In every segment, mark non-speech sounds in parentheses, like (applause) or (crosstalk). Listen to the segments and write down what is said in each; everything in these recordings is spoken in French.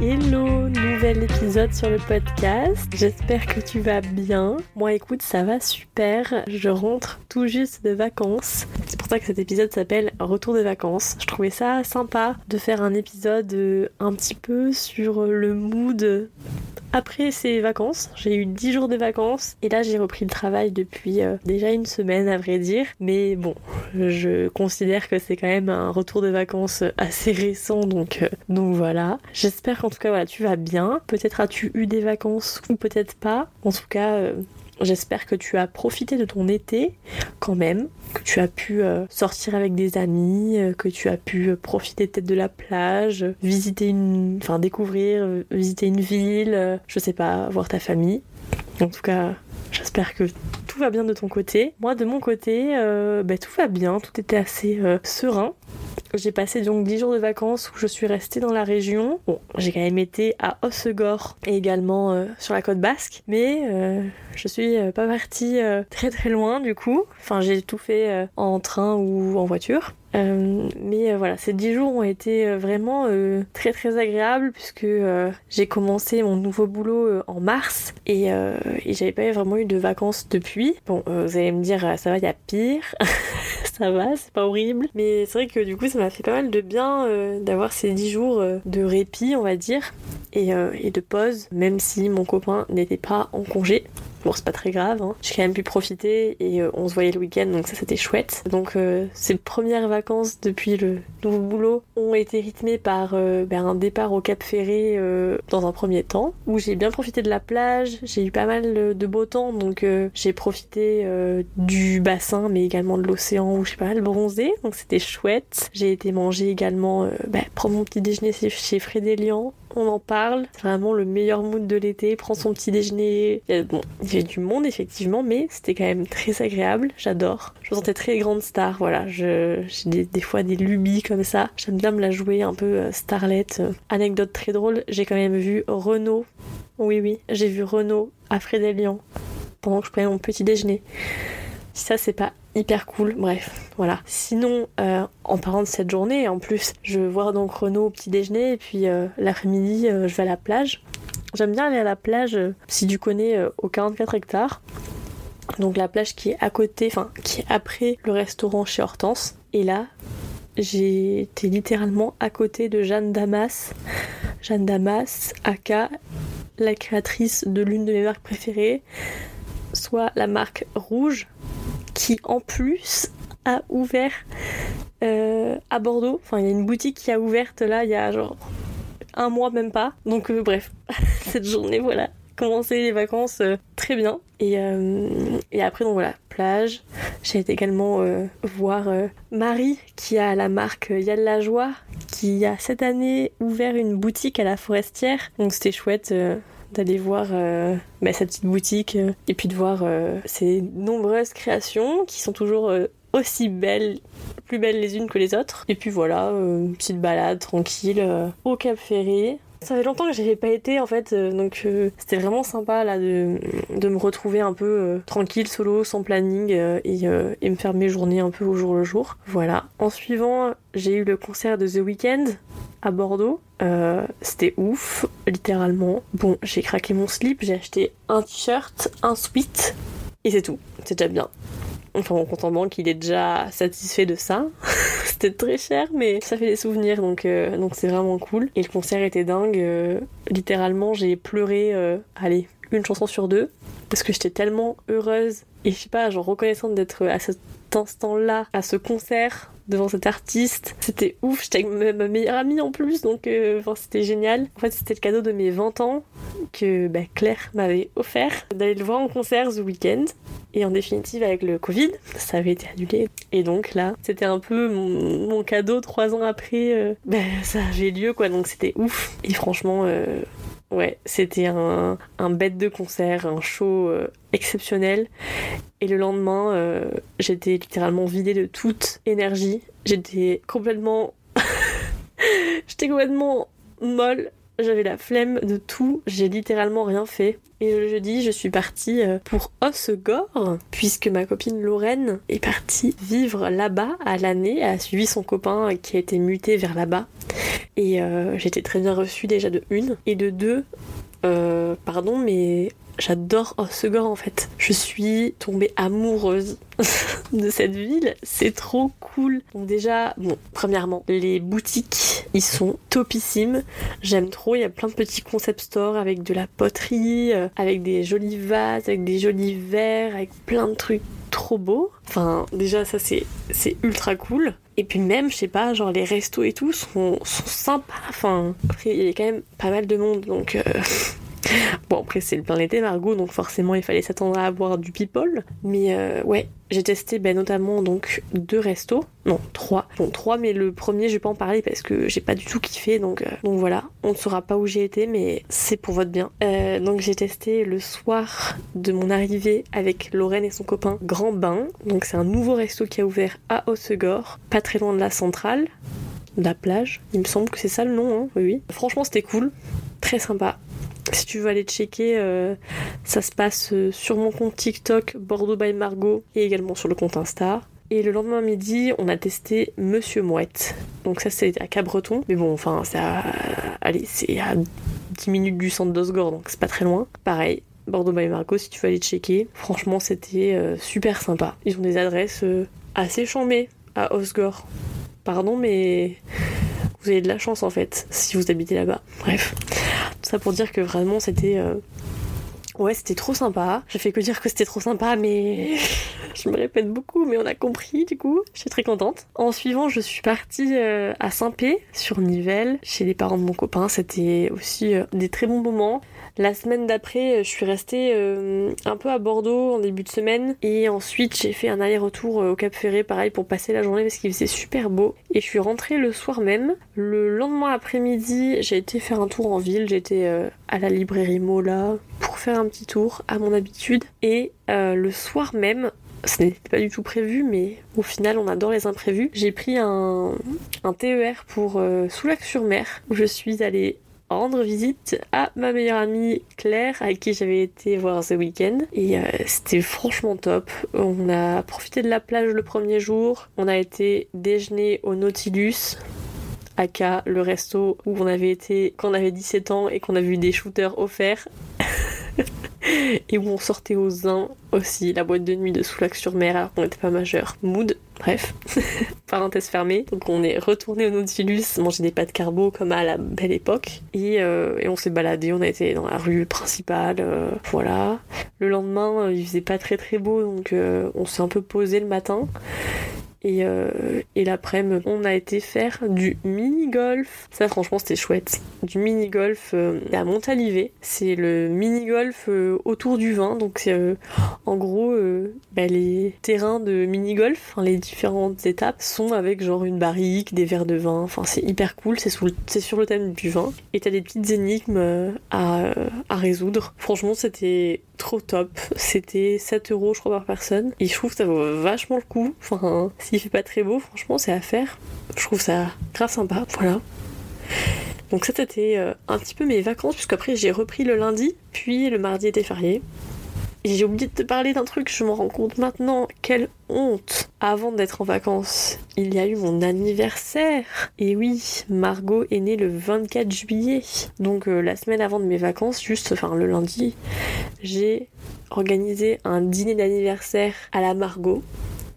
Hello, nouvel épisode sur le podcast. J'espère que tu vas bien. Moi écoute, ça va super. Je rentre tout juste de vacances. C'est pour ça que cet épisode s'appelle Retour de vacances. Je trouvais ça sympa de faire un épisode euh, un petit peu sur le mood après ces vacances. J'ai eu 10 jours de vacances et là j'ai repris le travail depuis euh, déjà une semaine à vrai dire. Mais bon, je considère que c'est quand même un retour de vacances assez récent donc, euh, donc voilà. J'espère qu'en tout cas voilà, tu vas bien. Peut-être as-tu eu des vacances ou peut-être pas. En tout cas, euh, J'espère que tu as profité de ton été quand même, que tu as pu euh, sortir avec des amis, euh, que tu as pu euh, profiter peut-être de la plage, visiter une, enfin découvrir, visiter une ville, je sais pas, voir ta famille. En tout cas, j'espère que tout va bien de ton côté. Moi, de mon côté, bah, tout va bien, tout était assez serein. J'ai passé donc 10 jours de vacances où je suis restée dans la région. Bon, j'ai quand même été à Hossegor et également euh, sur la côte basque, mais euh, je suis euh, pas partie (laughs) très très loin du coup. Enfin, j'ai tout fait en train ou en voiture. Euh, mais euh, voilà, ces 10 jours ont été euh, vraiment très très agréables puisque j'ai commencé mon nouveau boulot en mars et, et j'avais pas vraiment eu de vacances depuis. Bon, vous allez me dire, ça va, y a pire. (laughs) ça va, c'est pas horrible. Mais c'est vrai que du coup, ça m'a fait pas mal de bien d'avoir ces 10 jours de répit, on va dire, et, et de pause, même si mon copain n'était pas en congé. Bon, c'est pas très grave, hein. j'ai quand même pu profiter et euh, on se voyait le week-end, donc ça c'était chouette. Donc euh, ces premières vacances depuis le nouveau boulot ont été rythmées par euh, ben, un départ au Cap Ferré dans un premier temps, où j'ai bien profité de la plage, j'ai eu pas mal de beau temps, donc j'ai profité du bassin, mais également de l'océan où j'ai pas mal bronzé, donc c'était chouette. J'ai été manger également, ben, prendre mon petit déjeuner chez Frédélian, on en parle. C'est vraiment le meilleur mood de l'été. Prends son petit déjeuner. Bon, il y a du monde effectivement, mais c'était quand même très agréable. J'adore. Je me sentais très grande star. Voilà, j'ai des, fois des lubies comme ça. J'aime bien me la jouer un peu euh, starlet. Anecdote très drôle, j'ai quand même vu Renault. Oui, oui, j'ai vu Renault à Frédéric pendant que je prenais mon petit déjeuner. Ça, c'est pas hyper cool. Bref, voilà. Sinon, euh, en parlant de cette journée, en plus, je vois donc Renaud au petit déjeuner et puis euh, l'après-midi, euh, je vais à la plage. J'aime bien aller à la plage, si tu connais, au 44 hectares. Donc la plage qui est à côté, enfin qui est après le restaurant chez Hortense. Et là, j'étais littéralement à côté de Jeanne Damas. Jeanne Damas, aka la créatrice de l'une de mes marques préférées, soit la marque Rouge, qui en plus a ouvert euh, à Bordeaux. Enfin, il y a une boutique qui a ouverte là il y a genre un mois même pas. Donc euh, bref, (laughs) cette journée voilà, commencer les vacances euh, très bien. Et, et, après donc voilà, plage. J'ai été également voir Marie qui a la marque Y'a la joie qui a cette année ouvert une boutique à la forestière. Donc c'était chouette d'aller voir euh, bah, sa petite boutique euh, et puis de voir euh, ses nombreuses créations qui sont toujours aussi belles, plus belles les unes que les autres. Et puis voilà, une petite balade tranquille au Cap Ferré. Ça fait longtemps que j'avais pas été en fait, donc c'était vraiment sympa là de, de, me retrouver un peu tranquille, solo, sans planning et, et, me faire mes journées un peu au jour le jour. Voilà. En suivant, j'ai eu le concert de The Weeknd à Bordeaux. C'était ouf, littéralement. Bon, j'ai craqué mon slip, j'ai acheté un t-shirt, un sweat, et c'est tout. C'est déjà bien. Enfin, mon compte en banque, il est déjà satisfait de ça. (laughs) C'était très cher, mais ça fait des souvenirs, donc euh, c'est vraiment cool. Et le concert était dingue. Euh, littéralement, j'ai pleuré, allez, une chanson sur deux, parce que j'étais tellement heureuse et je sais pas, genre reconnaissante d'être à cet instant-là, à ce concert, devant cet artiste. C'était ouf, j'étais avec ma meilleure amie en plus, donc euh, c'était génial. En fait, c'était le cadeau de mes 20 ans que bah, Claire m'avait offert d'aller le voir en concert ce week-end. Et en définitive, avec le Covid, ça avait été annulé. Et donc là, c'était un peu mon, cadeau trois ans après. Euh, bah, ça avait lieu, quoi. Donc c'était ouf. Et franchement, euh, Ouais, c'était un, un bête de concert, un show euh, exceptionnel. Et le lendemain, euh, j'étais littéralement vidée de toute énergie. J'étais complètement. (laughs) j'étais complètement molle. J'avais la flemme de tout. J'ai littéralement rien fait. Et le jeudi, je suis partie euh, pour Osgore, puisque ma copine Lorraine est partie vivre là-bas à l'année. A suivi son copain qui a été muté vers là-bas. Et euh, j'étais très bien reçue déjà de une. Et de deux, euh, pardon, mais j'adore Osegor en fait. Je suis tombée amoureuse (laughs) de cette ville, c'est trop cool. Donc déjà, bon, premièrement, les boutiques, ils sont topissimes. J'aime trop, il y a plein de petits concept stores avec de la poterie, euh, avec des jolis vases, avec des jolis verres, avec plein de trucs trop beaux. Enfin, déjà ça c'est ultra cool. Et puis même, je sais pas, genre les restos et tout sont, sont sympas. Enfin, après il y a quand même pas mal de monde, donc euh, (laughs) Bon, après, c'est le plein été, Margot, donc forcément, il fallait s'attendre à avoir du people. Mais euh, ouais, j'ai testé ben, notamment donc deux restos. Non, trois. Bon, trois, mais le premier, je vais pas en parler parce que j'ai pas du tout kiffé. Donc, euh, donc voilà, on ne saura pas où j'ai été, mais c'est pour votre bien. Euh, donc j'ai testé le soir de mon arrivée avec Lorraine et son copain Grand Bain. Donc c'est un nouveau resto qui a ouvert à Hossegor, pas très loin de la centrale la plage. Il me semble que c'est ça le nom, hein. oui, oui. Franchement, c'était cool, très sympa. Si tu veux aller checker, euh, ça se passe euh, sur mon compte TikTok Bordeaux by Margot et également sur le compte Insta. Et le lendemain midi, on a testé Monsieur Mouette. Donc ça, c'était à Cabreton. Mais bon, enfin, c'est à... Allez, c'est à 10 minutes du centre d'Osgore, donc c'est pas très loin. Pareil, Bordeaux by Margot, si tu veux aller checker. Franchement, c'était euh, super sympa. Ils ont des adresses assez chambées à Osgore. Pardon, mais vous avez de la chance en fait, si vous habitez là-bas. Bref. Ça pour dire que vraiment c'était. Euh, ouais, c'était trop sympa. Je fais que dire que c'était trop sympa, mais (laughs) (laughs) je me répète beaucoup, mais on a compris du coup. Je suis très contente. En suivant, je suis partie euh, à Saint-Pé, sur Nivelles, chez les parents de mon copain. C'était aussi euh, des très bons moments. La semaine d'après, je suis restée euh, un peu à Bordeaux en début de semaine et ensuite j'ai fait un aller-retour euh, au Cap Ferré, pareil pour passer la journée parce qu'il faisait super beau. Et je suis rentrée le soir même. Le lendemain après-midi, j'ai été faire un tour en ville. J'étais euh, à la librairie Mola pour faire un petit tour à mon habitude. Et le soir même, ce n'était pas du tout prévu, mais au final, on adore les imprévus. J'ai pris un, TER pour Soulac-sur-Mer, où je suis allée rendre visite à ma meilleure amie Claire avec qui j'avais été voir ce week-end et euh, c'était franchement top. On a profité de la plage le premier jour, on a été déjeuner au Nautilus aka le resto où on avait été quand on avait 17 ans et qu'on a vu des shooters offerts. (laughs) et où on sortait aux uns aussi, la boîte de nuit de Soulac-sur-Mer alors qu'on n'était pas majeur. Mood, bref, (laughs) parenthèse fermée. Donc on est retourné au Nautilus, manger des pâtes carbo comme à la belle époque. Et, euh, on s'est baladé, on a été dans la rue principale, euh, voilà. Le lendemain, euh, il faisait pas très très beau, donc on s'est un peu posé le matin. Et, euh, et l'après-midi, on a été faire du mini-golf. Ça, franchement, c'était chouette. Du mini-golf euh, à Montalivet. C'est le mini-golf euh, autour du vin. Donc, c'est en gros bah, les terrains de mini-golf, les différentes étapes, sont avec genre une barrique, des verres de vin. Enfin, c'est hyper cool. C'est sur le thème du vin. Et t'as des petites énigmes à, à résoudre. Franchement, c'était trop top. C'était 7 euros, je crois, par personne. Et je trouve que ça vaut vachement le coup. Enfin, s'il fait pas très beau, franchement, c'est à faire. Je trouve ça grave sympa. Voilà. Donc ça, c'était euh, un petit peu mes vacances, puisqu'après, j'ai repris le lundi, puis le mardi était férié. J'ai oublié de te parler d'un truc, je me rends compte maintenant. Quelle honte Avant d'être en vacances, il y a eu mon anniversaire. Et oui, Margot est née le 24 juillet. Donc euh, la semaine avant de mes vacances, juste, enfin le lundi, j'ai organisé un dîner d'anniversaire à la Margot.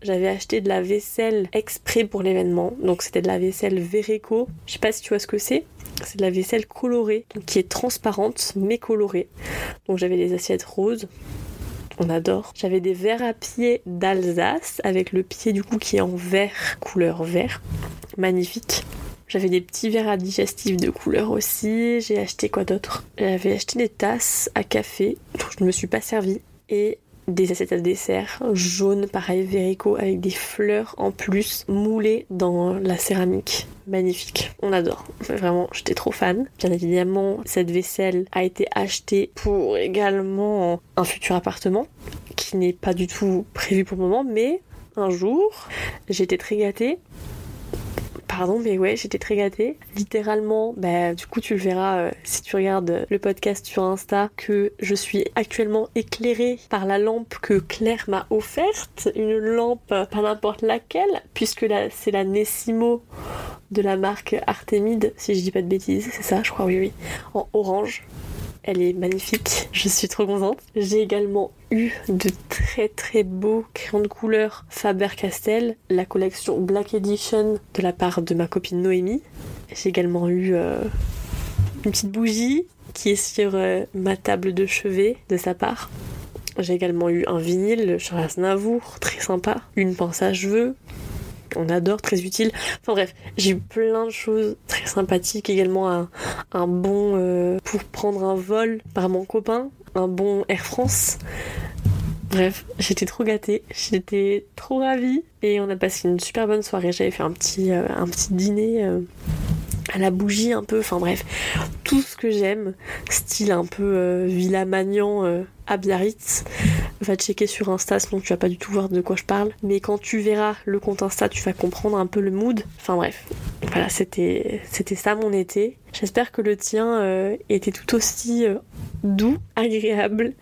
J'avais acheté de la vaisselle exprès pour l'événement. Donc c'était de la vaisselle Vereco. Je sais pas si tu vois ce que c'est. C'est de la vaisselle colorée, donc qui est transparente mais colorée. Donc j'avais des assiettes roses, on adore. J'avais des verres à pied d'Alsace avec le pied du coup qui est en vert, couleur vert. Magnifique. J'avais des petits verres à digestif de couleur aussi. J'ai acheté quoi d'autre? J'avais acheté des tasses à café, je ne me suis pas servi. Et des assiettes à dessert jaunes, pareil, Verico, avec des fleurs en plus moulées dans la céramique. Magnifique, on adore. Vraiment, j'étais trop fan. Bien évidemment, cette vaisselle a été achetée pour également un futur appartement qui n'est pas du tout prévu pour le moment, mais un jour, été très gâtée Pardon, mais ouais, j'étais très gâtée. Littéralement, bah, du coup, tu le verras euh, si tu regardes le podcast sur Insta, que je suis actuellement éclairée par la lampe que Claire m'a offerte. Une lampe pas n'importe laquelle, puisque là, c'est la Nessimo de la marque Artemide, si je dis pas de bêtises, c'est ça, je crois, oui, oui, en orange. Elle est magnifique, je suis trop contente. J'ai également eu de très très beaux crayons de couleur Faber-Castell, la collection Black Edition de la part de ma copine Noémie. J'ai également eu euh, une petite bougie qui est sur euh, ma table de chevet de sa part. J'ai également eu un vinyle Charles Aznavour, très sympa. Une pince à cheveux, on adore, très utile. Enfin bref, j'ai eu plein de choses très sympathiques. Également un, bon euh, pour prendre un vol par mon copain, un bon Air France. Bref, j'étais trop gâtée, j'étais trop ravie et on a passé une super bonne soirée. J'avais fait un petit, euh, un petit dîner euh, à la bougie un peu, enfin bref, tout ce que j'aime, style un peu Villa Magnan à Biarritz. Va checker sur Insta, sinon tu vas pas du tout voir de quoi je parle. Mais quand tu verras le compte Insta, tu vas comprendre un peu le mood. Enfin bref, voilà, c'était ça mon été. J'espère que le tien euh, était tout aussi euh, doux, agréable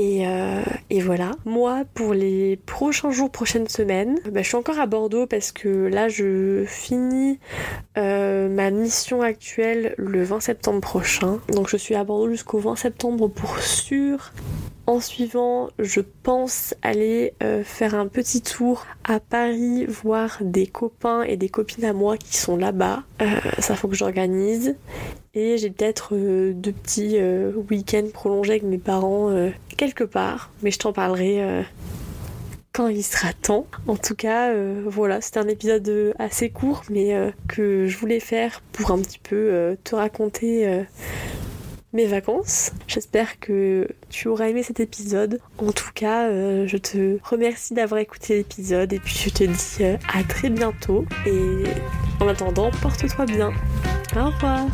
euh, et, voilà. Moi, pour les prochains jours, prochaines semaines, bah, je suis encore à Bordeaux parce que là, je finis ma mission actuelle le 20 septembre prochain. Donc, je suis à Bordeaux jusqu'au 20 septembre pour sûr. En suivant, je pense aller euh, faire un petit tour à Paris, voir des copains et des copines à moi qui sont là-bas. Euh, ça faut que j'organise. Et j'ai peut-être euh, deux petits week-ends prolongés avec mes parents quelque part. Mais je t'en parlerai quand il sera temps. En tout cas, voilà, c'était un épisode assez court, mais que je voulais faire pour un petit peu te raconter mes vacances. J'espère que tu auras aimé cet épisode. En tout cas, euh, je te remercie d'avoir écouté l'épisode et puis je te dis euh, à très bientôt. Et en attendant, porte-toi bien. Au revoir